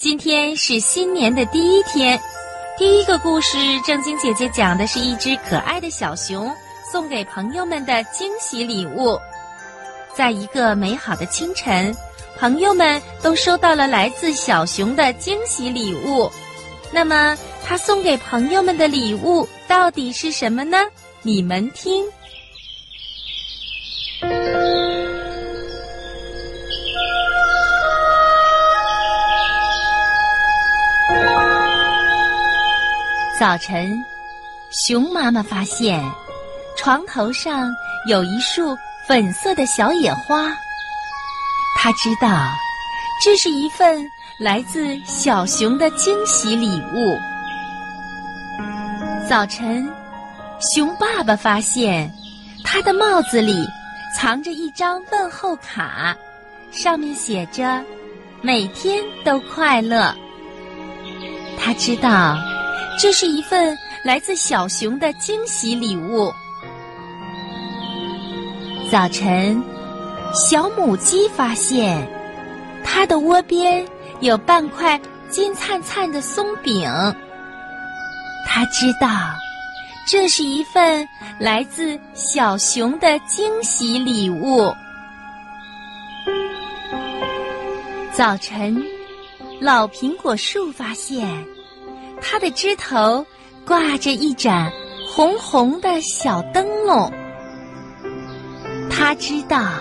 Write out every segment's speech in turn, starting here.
今天是新年的第一天，第一个故事，正经姐姐讲的是一只可爱的小熊送给朋友们的惊喜礼物。在一个美好的清晨，朋友们都收到了来自小熊的惊喜礼物。那么，他送给朋友们的礼物到底是什么呢？你们听。早晨，熊妈妈发现床头上有一束粉色的小野花。她知道这是一份来自小熊的惊喜礼物。早晨，熊爸爸发现他的帽子里藏着一张问候卡，上面写着“每天都快乐”。他知道。这是一份来自小熊的惊喜礼物。早晨，小母鸡发现它的窝边有半块金灿灿的松饼。它知道这是一份来自小熊的惊喜礼物。早晨，老苹果树发现。它的枝头挂着一盏红红的小灯笼，他知道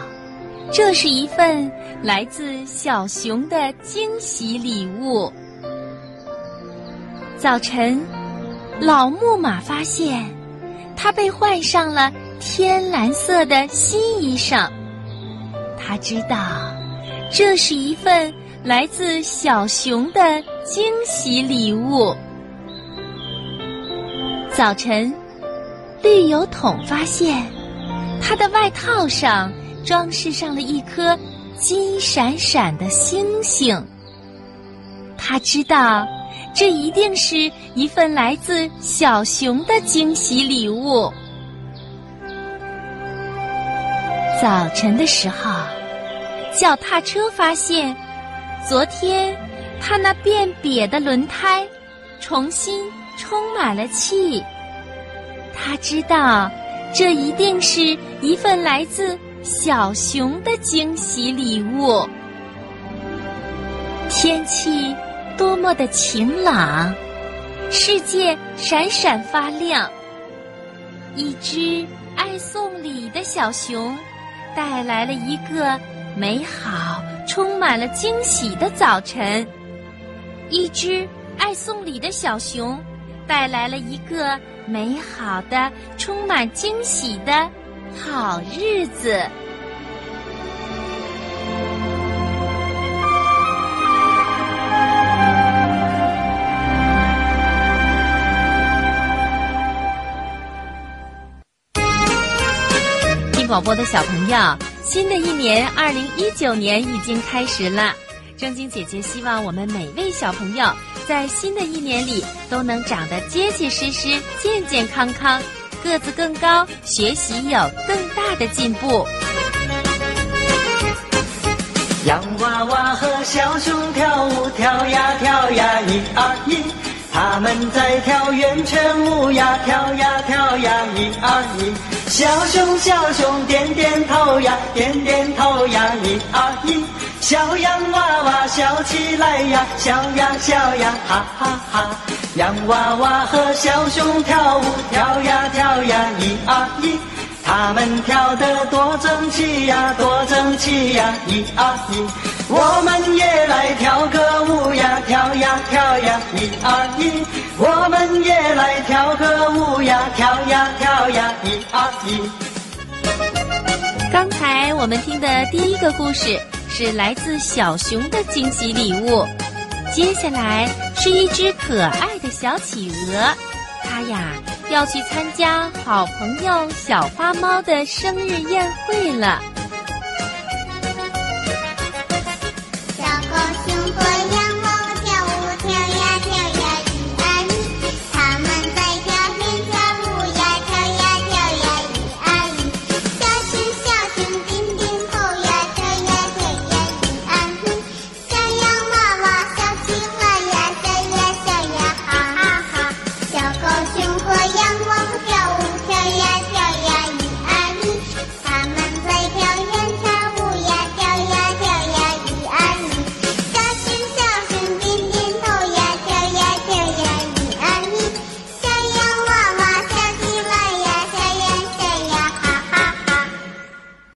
这是一份来自小熊的惊喜礼物。早晨，老木马发现它被换上了天蓝色的新衣裳，他知道这是一份来自小熊的惊喜礼物。早晨，绿油桶发现它的外套上装饰上了一颗金闪闪的星星。他知道，这一定是一份来自小熊的惊喜礼物。早晨的时候，脚踏车发现，昨天它那变瘪的轮胎重新。充满了气，他知道，这一定是一份来自小熊的惊喜礼物。天气多么的晴朗，世界闪闪发亮。一只爱送礼的小熊，带来了一个美好、充满了惊喜的早晨。一只爱送礼的小熊。带来了一个美好的、充满惊喜的好日子。听广播的小朋友，新的一年二零一九年已经开始了。正经姐姐希望我们每位小朋友。在新的一年里，都能长得结结实实、健健康康，个子更高，学习有更大的进步。洋娃娃和小熊跳舞，跳呀跳呀，一二一，他们在跳圆圈舞呀，跳呀跳呀，一二一，小熊小熊点点头呀，点点头呀，一二一。小洋娃娃笑起来呀，笑呀笑呀，哈哈哈！洋娃娃和小熊跳舞，跳呀跳呀，一二一，他们跳得多整齐呀，多整齐呀，一二一，我们也来跳个舞呀，跳呀跳呀，一二一，我们也来跳个舞呀，跳呀跳呀，一二一。刚才我们听的第一个故事。是来自小熊的惊喜礼物。接下来是一只可爱的小企鹅，它呀要去参加好朋友小花猫的生日宴会了。